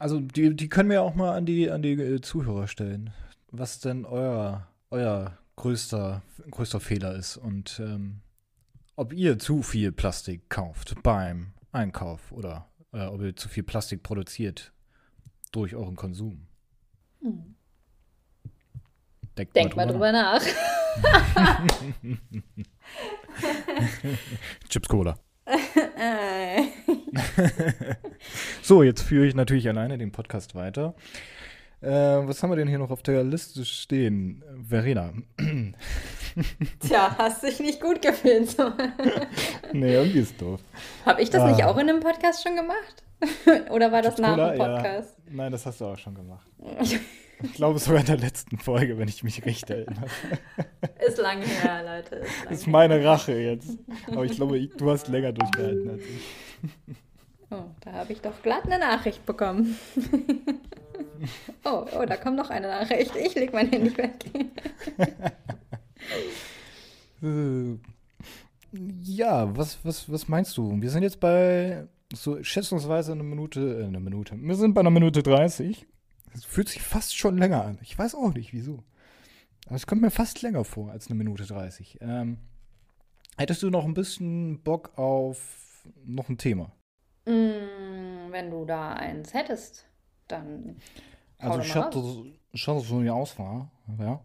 also die, die können wir ja auch mal an die, an die äh, Zuhörer stellen, was denn euer, euer größter, größter Fehler ist und ähm, ob ihr zu viel Plastik kauft beim Einkauf oder äh, ob ihr zu viel Plastik produziert durch euren Konsum. Hm. Denkt, Denkt mal drüber, nach. nach. Chips Cola. so, jetzt führe ich natürlich alleine den Podcast weiter. Äh, was haben wir denn hier noch auf der Liste stehen? Verena. Tja, hast dich nicht gut gefühlt. So. nee, irgendwie ist doof. Habe ich das ah. nicht auch in einem Podcast schon gemacht? Oder war das nach dem Podcast? Ja. Nein, das hast du auch schon gemacht. Ich glaube sogar in der letzten Folge, wenn ich mich recht erinnere. Ist lange her, Leute. Ist, lang ist meine her. Rache jetzt. Aber ich glaube, du hast länger durchgehalten als ich. Oh, da habe ich doch glatt eine Nachricht bekommen. Oh, oh, da kommt noch eine Nachricht. Ich leg mein Handy weg. Äh, ja, was, was, was meinst du? Wir sind jetzt bei so schätzungsweise eine Minute, äh, eine Minute. Wir sind bei einer Minute 30. Das fühlt sich fast schon länger an. Ich weiß auch nicht, wieso. Aber es kommt mir fast länger vor als eine Minute 30. Ähm, hättest du noch ein bisschen Bock auf noch ein Thema? Mm, wenn du da eins hättest, dann. Also ich hatte, ich hatte so eine Auswahl, ja.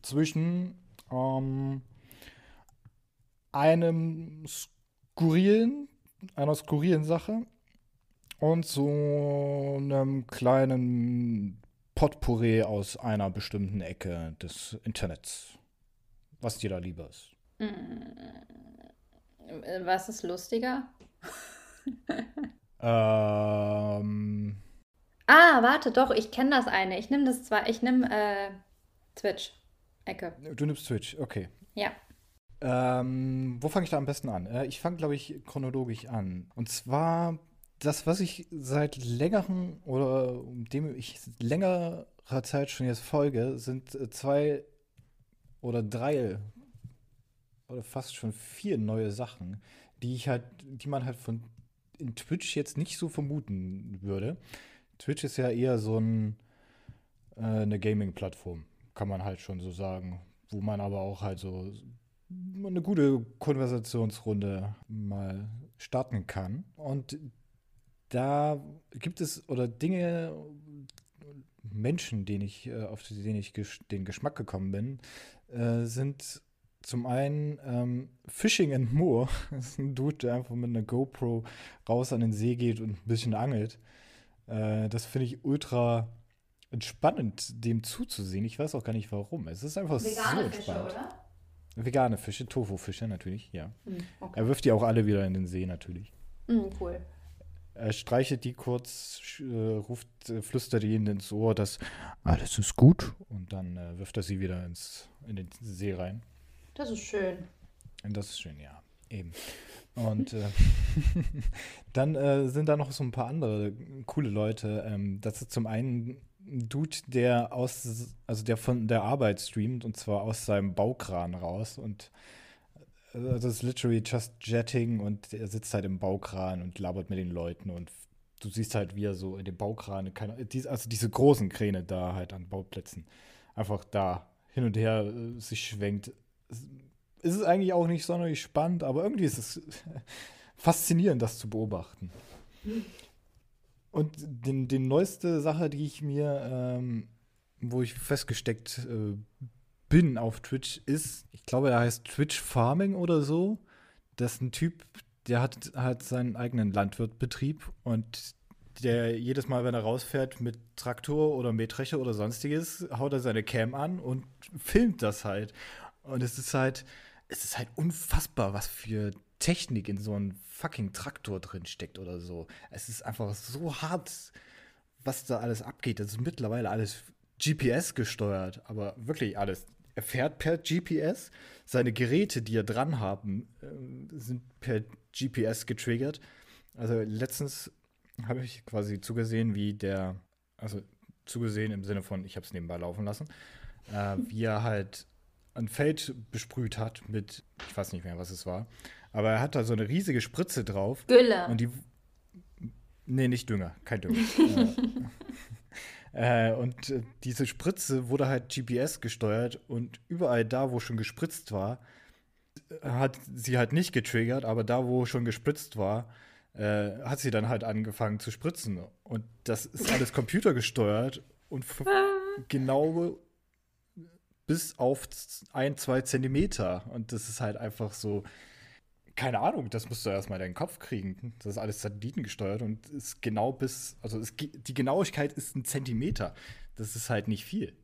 Zwischen ähm, einem skurrilen, einer skurrilen Sache und so einem kleinen Potpourri aus einer bestimmten Ecke des Internets. Was dir da lieber ist. Mm, was ist lustiger? ähm. Ah, warte, doch, ich kenne das eine. Ich nehme das zwar, ich nehme äh, Twitch. Ecke. Du nimmst Twitch, okay. Ja. Ähm, wo fange ich da am besten an? Äh, ich fange, glaube ich, chronologisch an. Und zwar das, was ich seit längerem oder dem ich längerer Zeit schon jetzt folge, sind äh, zwei oder drei oder fast schon vier neue Sachen, die ich halt, die man halt von in Twitch jetzt nicht so vermuten würde. Twitch ist ja eher so ein, äh, eine Gaming-Plattform kann man halt schon so sagen. Wo man aber auch halt so eine gute Konversationsrunde mal starten kann. Und da gibt es oder Dinge, Menschen, denen ich, äh, auf denen ich den Geschmack gekommen bin, äh, sind zum einen ähm, Fishing and Moor. Das ist ein Dude, der einfach mit einer GoPro raus an den See geht und ein bisschen angelt. Äh, das finde ich ultra entspannend, dem zuzusehen. Ich weiß auch gar nicht warum. Es ist einfach Vegane so entspannend. Fische, oder? Vegane Fische, Tofu-Fische natürlich, ja. Hm, okay. Er wirft die auch alle wieder in den See natürlich. Mm, cool. Er streichelt die kurz, äh, ruft, äh, flüstert ihnen ins Ohr, dass alles ist gut und dann äh, wirft er sie wieder ins, in den See rein. Das ist schön. Das ist schön, ja. Eben. Und äh, dann äh, sind da noch so ein paar andere coole Leute. Ähm, das ist zum einen ein Dude, der aus, also der von der Arbeit streamt und zwar aus seinem Baukran raus und also das ist literally just jetting und er sitzt halt im Baukran und labert mit den Leuten und du siehst halt, wie er so in dem Baukran, also diese großen Kräne da halt an Bauplätzen, einfach da hin und her äh, sich schwenkt. Es ist eigentlich auch nicht sonderlich spannend, aber irgendwie ist es faszinierend, das zu beobachten. Und die, die neueste Sache, die ich mir, ähm, wo ich festgesteckt äh, bin auf Twitch, ist, ich glaube, er heißt Twitch Farming oder so. Das ist ein Typ, der hat halt seinen eigenen Landwirtbetrieb und der jedes Mal, wenn er rausfährt mit Traktor oder Mähdrescher oder sonstiges, haut er seine Cam an und filmt das halt. Und es ist halt, es ist halt unfassbar, was für Technik in so einem fucking Traktor drin steckt oder so. Es ist einfach so hart, was da alles abgeht. Das ist mittlerweile alles GPS gesteuert, aber wirklich alles. Er fährt per GPS. Seine Geräte, die er dran haben, äh, sind per GPS getriggert. Also letztens habe ich quasi zugesehen, wie der, also zugesehen im Sinne von, ich habe es nebenbei laufen lassen, äh, wie er halt ein Feld besprüht hat mit, ich weiß nicht mehr, was es war, aber er hat da so eine riesige Spritze drauf. Gülle. Und die. Nee, nicht Dünger, kein Dünger. äh, und äh, diese Spritze wurde halt GPS gesteuert und überall da, wo schon gespritzt war, hat sie halt nicht getriggert, aber da, wo schon gespritzt war, äh, hat sie dann halt angefangen zu spritzen. Und das ist alles computergesteuert und genau bis auf ein, zwei Zentimeter. Und das ist halt einfach so keine Ahnung, das musst du erstmal in deinen Kopf kriegen. Das ist alles satellitengesteuert und ist genau bis, also es, die Genauigkeit ist ein Zentimeter. Das ist halt nicht viel.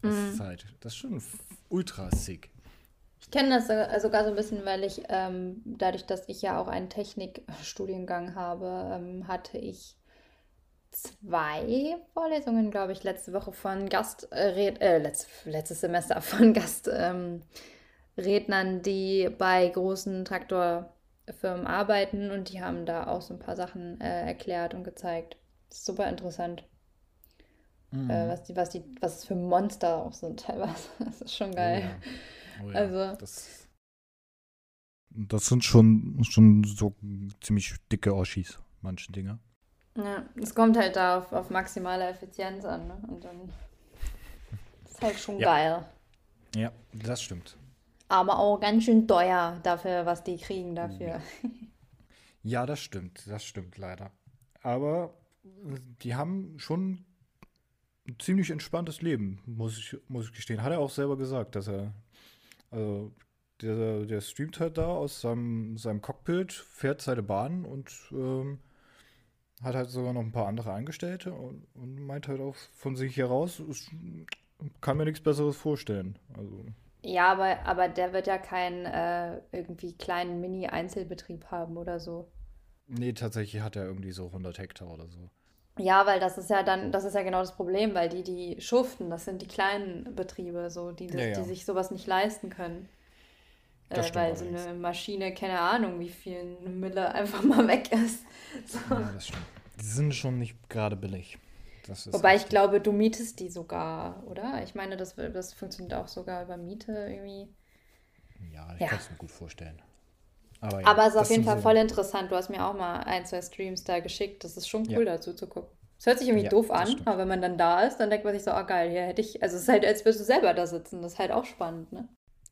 Das mhm. ist halt, das ist schon ultra sick. Ich kenne das sogar so ein bisschen, weil ich, ähm, dadurch, dass ich ja auch einen Technikstudiengang habe, ähm, hatte ich zwei Vorlesungen, glaube ich, letzte Woche von Gast, äh, äh, letzt, letztes Semester von Gast. Ähm, Rednern, die bei großen Traktorfirmen arbeiten und die haben da auch so ein paar Sachen äh, erklärt und gezeigt. Das ist super interessant. Mhm. Äh, was, die, was, die, was es für Monster auch sind teilweise. Das ist schon geil. Oh ja. Oh ja. Also. Das, das, sind schon, schon so ziemlich dicke Oschis, manche Dinge. Ja, es kommt halt da auf, auf maximale Effizienz an, ne? Und dann ist halt schon ja. geil. Ja, das stimmt. Aber auch ganz schön teuer dafür, was die kriegen dafür. Ja, das stimmt, das stimmt leider. Aber äh, die haben schon ein ziemlich entspanntes Leben, muss ich, muss ich gestehen. Hat er auch selber gesagt, dass er, also der, der streamt halt da aus seinem, seinem Cockpit, fährt seine Bahn und ähm, hat halt sogar noch ein paar andere Angestellte und, und meint halt auch von sich heraus, kann mir nichts Besseres vorstellen. Also. Ja, aber, aber der wird ja keinen äh, irgendwie kleinen Mini-Einzelbetrieb haben oder so. Nee, tatsächlich hat er irgendwie so 100 Hektar oder so. Ja, weil das ist ja dann, das ist ja genau das Problem, weil die, die schuften, das sind die kleinen Betriebe, so, die, ja, ja. die sich sowas nicht leisten können. Äh, weil so eine Maschine, keine Ahnung, wie viel eine Mille einfach mal weg ist. So. Ja, das stimmt. Die sind schon nicht gerade billig. Wobei richtig. ich glaube, du mietest die sogar, oder? Ich meine, das, das funktioniert auch sogar über Miete irgendwie. Ja, ich ja. kann es mir gut vorstellen. Aber, ja, Aber es ist auf jeden Fall so voll interessant. Du hast mir auch mal ein, zwei Streams da geschickt. Das ist schon cool, ja. dazu zu gucken. Es hört sich irgendwie ja, doof an, aber wenn man dann da ist, dann denkt man sich so, ah oh, geil, hier hätte ich. Also es ist halt, als würdest du selber da sitzen. Das ist halt auch spannend, ne?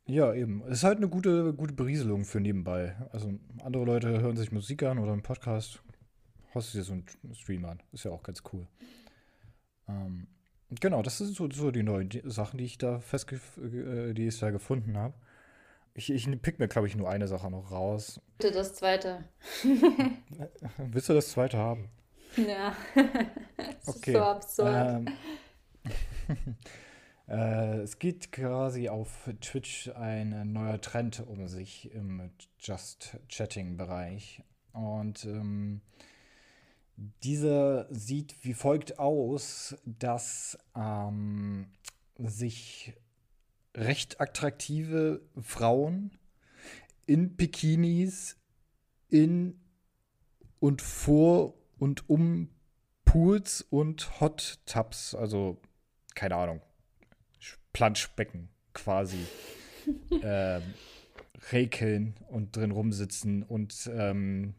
Ja, eben. Es ist halt eine gute, gute Berieselung für nebenbei. Also andere Leute hören sich Musik an oder einen Podcast. Hast du dir so einen Stream an. Ist ja auch ganz cool. Ähm, genau, das sind so, so die neuen Sachen, die ich da festge äh, die ich da gefunden habe. Ich, ich pick mir, glaube ich, nur eine Sache noch raus. Bitte das zweite. Willst du das zweite haben? Ja. das okay. ist so absurd. Ähm, äh, es geht quasi auf Twitch ein neuer Trend um sich im Just Chatting-Bereich. Und ähm, dieser sieht wie folgt aus, dass ähm, sich recht attraktive Frauen in Bikinis in und vor und um Pools und Hot Tubs, also keine Ahnung, Planschbecken quasi, äh, räkeln und drin rumsitzen und ähm,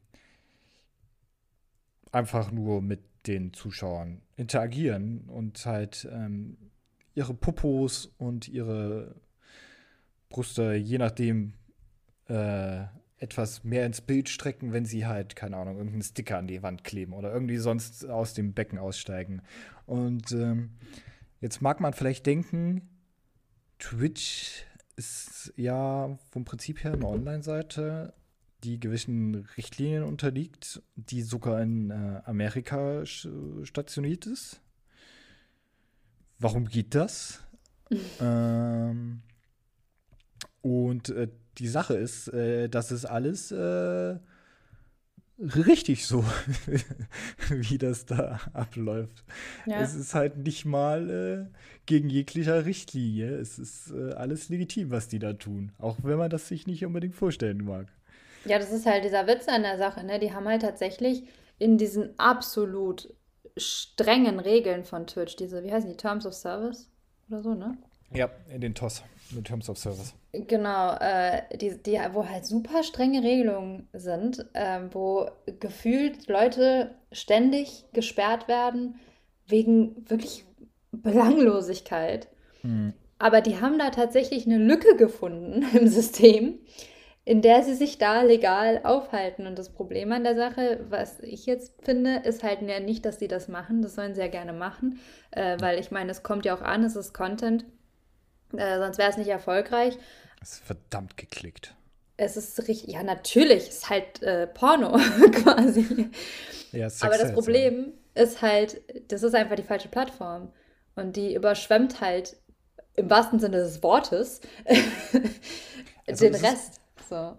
einfach nur mit den Zuschauern interagieren und halt ähm, ihre Popos und ihre Brüste, je nachdem, äh, etwas mehr ins Bild strecken, wenn sie halt, keine Ahnung, irgendeinen Sticker an die Wand kleben oder irgendwie sonst aus dem Becken aussteigen. Und ähm, jetzt mag man vielleicht denken, Twitch ist ja vom Prinzip her eine Online-Seite, die gewissen Richtlinien unterliegt, die sogar in äh, Amerika stationiert ist. Warum geht das? ähm, und äh, die Sache ist, äh, das ist alles äh, richtig so, wie das da abläuft. Ja. Es ist halt nicht mal äh, gegen jeglicher Richtlinie. Es ist äh, alles legitim, was die da tun. Auch wenn man das sich nicht unbedingt vorstellen mag. Ja, das ist halt dieser Witz an der Sache. Ne? Die haben halt tatsächlich in diesen absolut strengen Regeln von Twitch, diese, wie heißen die, Terms of Service oder so, ne? Ja, in den TOS, in Terms of Service. Genau, äh, die, die, wo halt super strenge Regelungen sind, äh, wo gefühlt Leute ständig gesperrt werden wegen wirklich Belanglosigkeit. Hm. Aber die haben da tatsächlich eine Lücke gefunden im System, in der sie sich da legal aufhalten. Und das Problem an der Sache, was ich jetzt finde, ist halt ja nicht, dass sie das machen. Das sollen sie ja gerne machen, äh, weil ich meine, es kommt ja auch an, es ist Content. Äh, sonst wäre es nicht erfolgreich. Es ist verdammt geklickt. Es ist richtig, ja, natürlich, es ist halt äh, Porno quasi. Ja, Aber das Problem ja. ist halt, das ist einfach die falsche Plattform. Und die überschwemmt halt im wahrsten Sinne des Wortes also den Rest. So.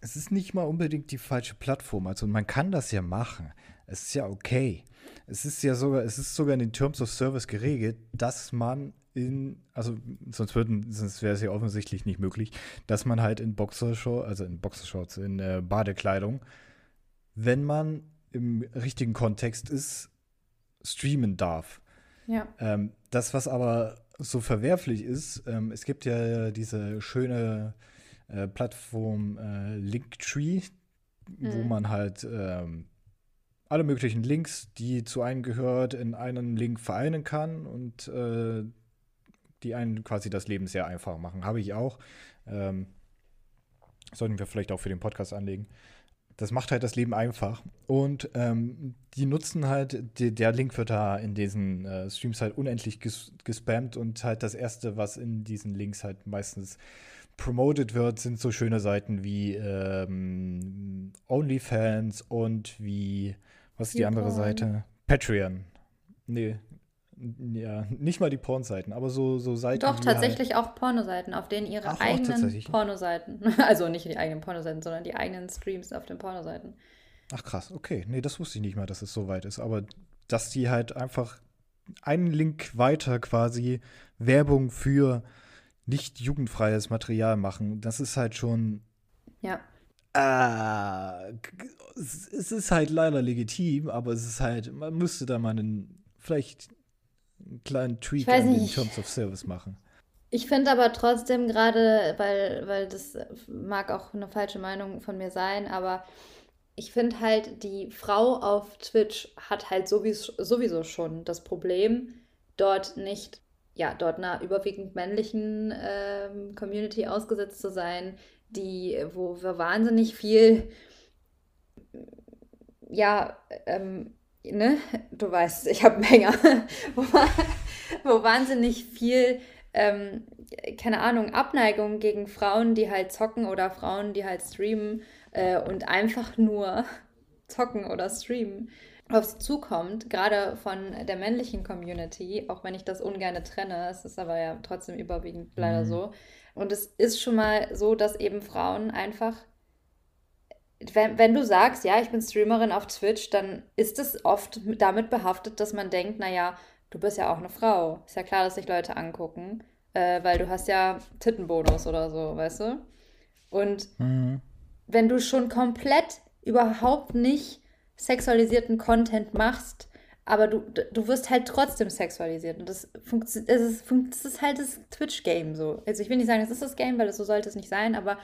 Es ist nicht mal unbedingt die falsche Plattform. Also man kann das ja machen. Es ist ja okay. Es ist ja sogar, es ist sogar in den Terms of Service geregelt, dass man in, also sonst würden, sonst wäre es ja offensichtlich nicht möglich, dass man halt in Boxershorts, also in Boxershorts, in äh, Badekleidung, wenn man im richtigen Kontext ist, streamen darf. Ja. Ähm, das, was aber so verwerflich ist, ähm, es gibt ja diese schöne äh, Plattform äh, Linktree, mhm. wo man halt ähm, alle möglichen Links, die zu einem gehört, in einen Link vereinen kann und äh, die einen quasi das Leben sehr einfach machen. Habe ich auch. Ähm, sollten wir vielleicht auch für den Podcast anlegen. Das macht halt das Leben einfach. Und ähm, die nutzen halt, die, der Link wird da in diesen äh, Streams halt unendlich ges gespammt und halt das Erste, was in diesen Links halt meistens promoted wird, sind so schöne Seiten wie ähm, OnlyFans und wie, was ist die andere Seite? Patreon. Nee, ja, nicht mal die Pornseiten, aber so, so Seiten. Doch, tatsächlich halt auch Pornoseiten, auf denen ihre Ach, eigenen Pornoseiten, also nicht die eigenen Pornoseiten, sondern die eigenen Streams auf den Pornoseiten. Ach krass, okay. Nee, das wusste ich nicht mal, dass es so weit ist. Aber dass die halt einfach einen Link weiter quasi Werbung für nicht jugendfreies Material machen, das ist halt schon. Ja. Äh, es ist halt leider legitim, aber es ist halt, man müsste da mal einen, vielleicht einen kleinen Tweak an den Terms of Service machen. Ich finde aber trotzdem gerade, weil, weil das mag auch eine falsche Meinung von mir sein, aber ich finde halt, die Frau auf Twitch hat halt sowieso, sowieso schon das Problem, dort nicht, ja, dort einer überwiegend männlichen ähm, Community ausgesetzt zu sein, die, wo wir wahnsinnig viel, ja, ähm, ne, du weißt, ich habe einen Hänger, wo, wo wahnsinnig viel, ähm, keine Ahnung, Abneigung gegen Frauen, die halt zocken oder Frauen, die halt streamen äh, und einfach nur zocken oder streamen auf sie zukommt, gerade von der männlichen Community, auch wenn ich das ungern trenne, es ist aber ja trotzdem überwiegend leider mhm. so. Und es ist schon mal so, dass eben Frauen einfach wenn, wenn du sagst, ja, ich bin Streamerin auf Twitch, dann ist es oft damit behaftet, dass man denkt, naja, du bist ja auch eine Frau. Ist ja klar, dass sich Leute angucken, äh, weil du hast ja Tittenbonus oder so, weißt du? Und mhm. wenn du schon komplett überhaupt nicht sexualisierten Content machst, aber du, du wirst halt trotzdem sexualisiert. Und das, das, ist, das ist halt das Twitch-Game so. Also ich will nicht sagen, es ist das Game, weil das so sollte es nicht sein, aber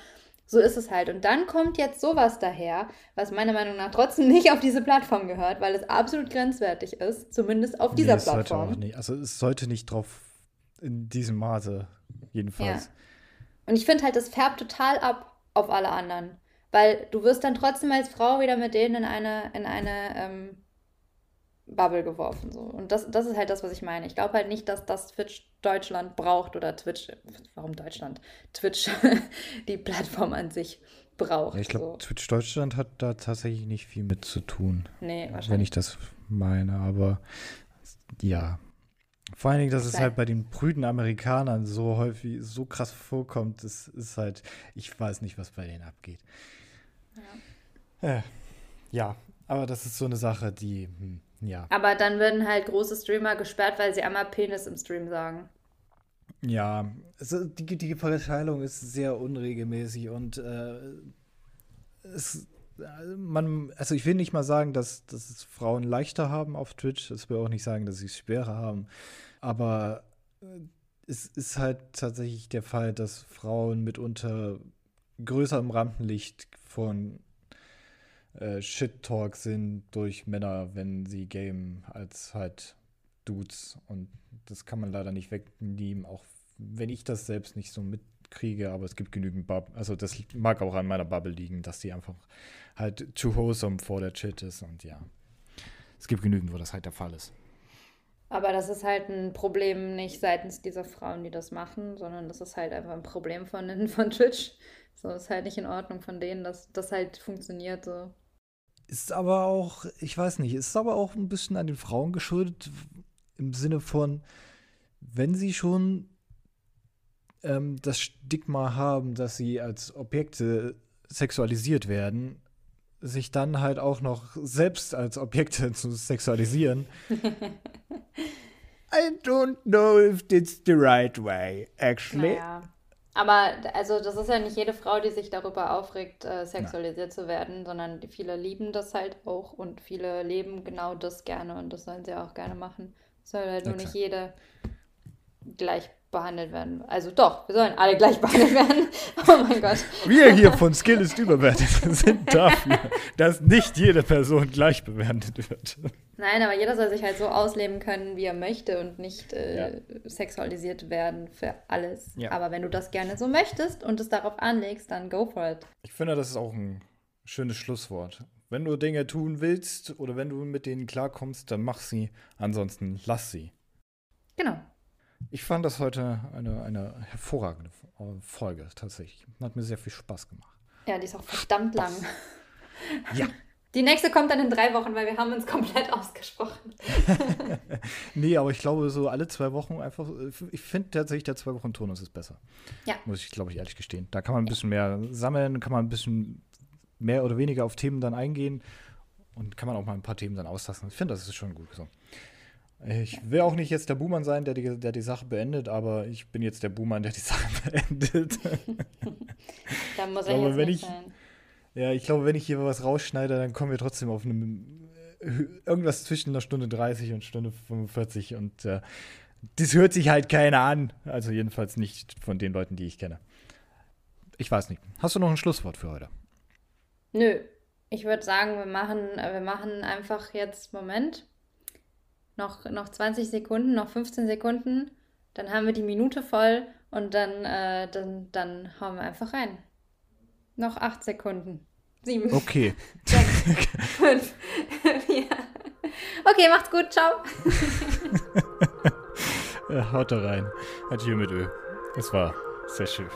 so ist es halt. Und dann kommt jetzt sowas daher, was meiner Meinung nach trotzdem nicht auf diese Plattform gehört, weil es absolut grenzwertig ist, zumindest auf dieser nee, Plattform. Sollte auch nicht. Also es sollte nicht drauf in diesem Maße, jedenfalls. Ja. Und ich finde halt, das färbt total ab auf alle anderen. Weil du wirst dann trotzdem als Frau wieder mit denen in eine, in eine ähm, Bubble geworfen. So. Und das, das ist halt das, was ich meine. Ich glaube halt nicht, dass das Twitch Deutschland braucht oder Twitch, warum Deutschland? Twitch, die Plattform an sich braucht. Ja, ich glaube, so. Twitch Deutschland hat da tatsächlich nicht viel mit zu tun. Nee, wahrscheinlich. Wenn ich das meine, aber ja. Vor allen Dingen, dass es halt bei den prüden Amerikanern so häufig, so krass vorkommt, das ist halt, ich weiß nicht, was bei denen abgeht. Ja. Äh, ja, aber das ist so eine Sache, die, hm, ja. Aber dann werden halt große Streamer gesperrt, weil sie einmal Penis im Stream sagen. Ja, also die, die Verteilung ist sehr unregelmäßig und äh, es, man, also ich will nicht mal sagen, dass, dass es Frauen leichter haben auf Twitch. Das will auch nicht sagen, dass sie es schwerer haben. Aber äh, es ist halt tatsächlich der Fall, dass Frauen mitunter größer im Rampenlicht von äh, Shit-Talk sind durch Männer, wenn sie gamen, als halt Dudes. Und das kann man leider nicht wegnehmen, auch wenn ich das selbst nicht so mitkriege, aber es gibt genügend Bubble. Also das mag auch an meiner Bubble liegen, dass die einfach halt too wholesome vor der Shit ist und ja. Es gibt genügend, wo das halt der Fall ist. Aber das ist halt ein Problem nicht seitens dieser Frauen, die das machen, sondern das ist halt einfach ein Problem von, von Twitch. So ist halt nicht in Ordnung von denen, dass das halt funktioniert so. Ist aber auch, ich weiß nicht, ist aber auch ein bisschen an den Frauen geschuldet, im Sinne von, wenn sie schon ähm, das Stigma haben, dass sie als Objekte sexualisiert werden, sich dann halt auch noch selbst als Objekte zu sexualisieren. I don't know if it's the right way, actually. Naja. Aber also das ist ja nicht jede Frau, die sich darüber aufregt, äh, sexualisiert ja. zu werden, sondern viele lieben das halt auch und viele leben genau das gerne und das sollen sie auch gerne machen. Soll halt nur nicht jede gleich behandelt werden. Also doch, wir sollen alle gleich behandelt werden. Oh mein Gott. Wir hier von Skill ist überwertet sind dafür, dass nicht jede Person gleich bewertet wird. Nein, aber jeder soll sich halt so ausleben können, wie er möchte und nicht äh, ja. sexualisiert werden für alles. Ja. Aber wenn du das gerne so möchtest und es darauf anlegst, dann go for it. Ich finde, das ist auch ein schönes Schlusswort. Wenn du Dinge tun willst oder wenn du mit denen klarkommst, dann mach sie. Ansonsten lass sie. Genau. Ich fand das heute eine, eine hervorragende Folge tatsächlich. Hat mir sehr viel Spaß gemacht. Ja, die ist auch verdammt lang. Ja. Die nächste kommt dann in drei Wochen, weil wir haben uns komplett ausgesprochen. nee, aber ich glaube, so alle zwei Wochen einfach, ich finde tatsächlich, der zwei Wochen Turnus ist besser. Ja. Muss ich, glaube ich, ehrlich gestehen. Da kann man ein bisschen mehr sammeln, kann man ein bisschen mehr oder weniger auf Themen dann eingehen und kann man auch mal ein paar Themen dann auslassen. Ich finde, das ist schon gut so. Ich will auch nicht jetzt der Buhmann sein, der die, der die Sache beendet, aber ich bin jetzt der Buhmann, der die Sache beendet. da muss er jetzt wenn ich, sein. Ja, ich glaube, wenn ich hier was rausschneide, dann kommen wir trotzdem auf einem, äh, irgendwas zwischen einer Stunde 30 und Stunde 45 und äh, das hört sich halt keiner an. Also jedenfalls nicht von den Leuten, die ich kenne. Ich weiß nicht. Hast du noch ein Schlusswort für heute? Nö. Ich würde sagen, wir machen, wir machen einfach jetzt, Moment, noch, noch 20 Sekunden, noch 15 Sekunden, dann haben wir die Minute voll und dann, äh, dann, dann hauen wir einfach rein. Noch 8 Sekunden. 7. Okay. 6, 5, 4. Okay, macht's gut. Ciao. haut da rein. Adieu mit Öl. Es war sehr schön.